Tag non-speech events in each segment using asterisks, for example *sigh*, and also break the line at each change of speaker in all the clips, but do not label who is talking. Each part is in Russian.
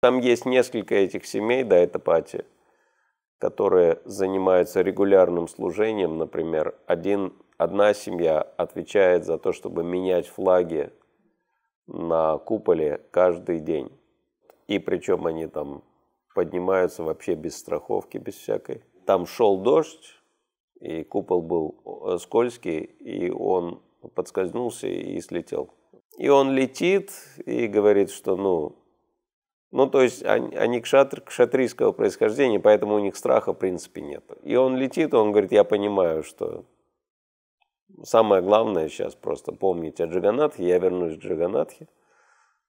Там есть несколько этих семей, да, это пати, которые занимаются регулярным служением. Например, один, одна семья отвечает за то, чтобы менять флаги на куполе каждый день. И причем они там поднимаются вообще без страховки, без всякой. Там шел дождь, и купол был скользкий, и он подскользнулся и слетел. И он летит и говорит, что ну, ну, то есть они, они кшатр, кшатрийского происхождения, поэтому у них страха в принципе нет. И он летит, он говорит, я понимаю, что самое главное сейчас просто помнить о Джаганатхе, я вернусь к Джаганатхе.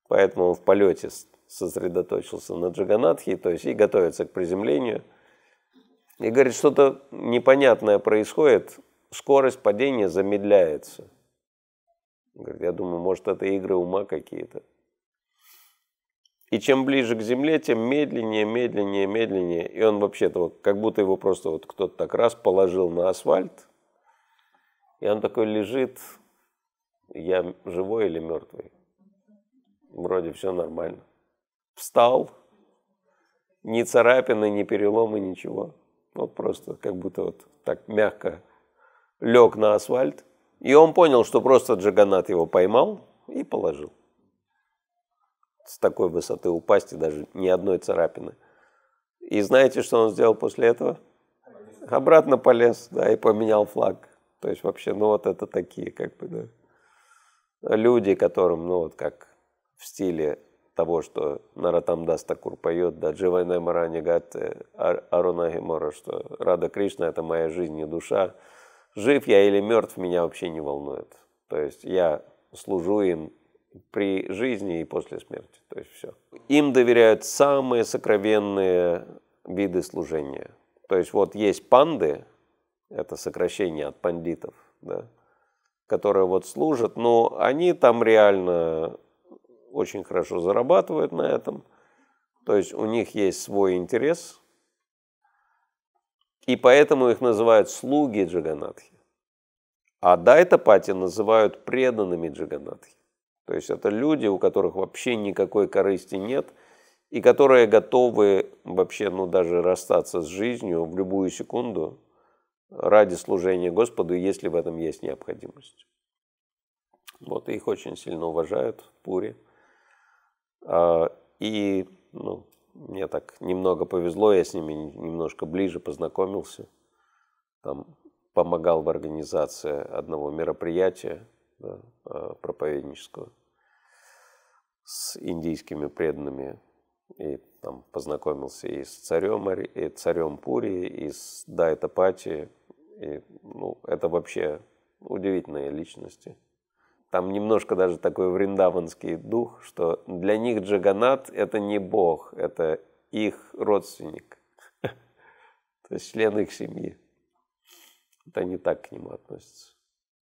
Поэтому он в полете сосредоточился на Джаганатхе, то есть и готовится к приземлению. И говорит, что-то непонятное происходит, скорость падения замедляется. Говорит, я думаю, может, это игры ума какие-то. И чем ближе к земле, тем медленнее, медленнее, медленнее. И он вообще-то, как будто его просто вот кто-то так раз положил на асфальт, и он такой лежит, я живой или мертвый? Вроде все нормально. Встал, ни царапины, ни переломы, ничего. Вот просто как будто вот так мягко лег на асфальт. И он понял, что просто Джаганат его поймал и положил с такой высоты упасть и даже ни одной царапины. И знаете, что он сделал после этого? Обратно полез, да, и поменял флаг. То есть вообще, ну вот это такие, как бы, да, люди, которым, ну вот как в стиле того, что Наратамдас Такур поет, да, Дживайна Марани Гатте, Аруна Гемора, что Рада Кришна – это моя жизнь и душа. Жив я или мертв, меня вообще не волнует. То есть я служу им при жизни и после смерти. То есть все. Им доверяют самые сокровенные виды служения. То есть вот есть панды, это сокращение от пандитов, да, которые вот служат, но они там реально очень хорошо зарабатывают на этом. То есть у них есть свой интерес, и поэтому их называют слуги Джаганатхи. А Дайтапати называют преданными Джаганатхи. То есть это люди, у которых вообще никакой корысти нет, и которые готовы вообще, ну, даже расстаться с жизнью в любую секунду ради служения Господу, если в этом есть необходимость. Вот, их очень сильно уважают в Пуре. А, и, ну, мне так немного повезло, я с ними немножко ближе познакомился. Там помогал в организации одного мероприятия да, а, проповеднического с индийскими преданными и там познакомился и с царем, и царем Пури, и с Дайтапати. И, ну, это вообще удивительные личности. Там немножко даже такой вриндаванский дух, что для них Джаганат – это не бог, это их родственник. *laughs* То есть член их семьи. Это они так к нему относятся.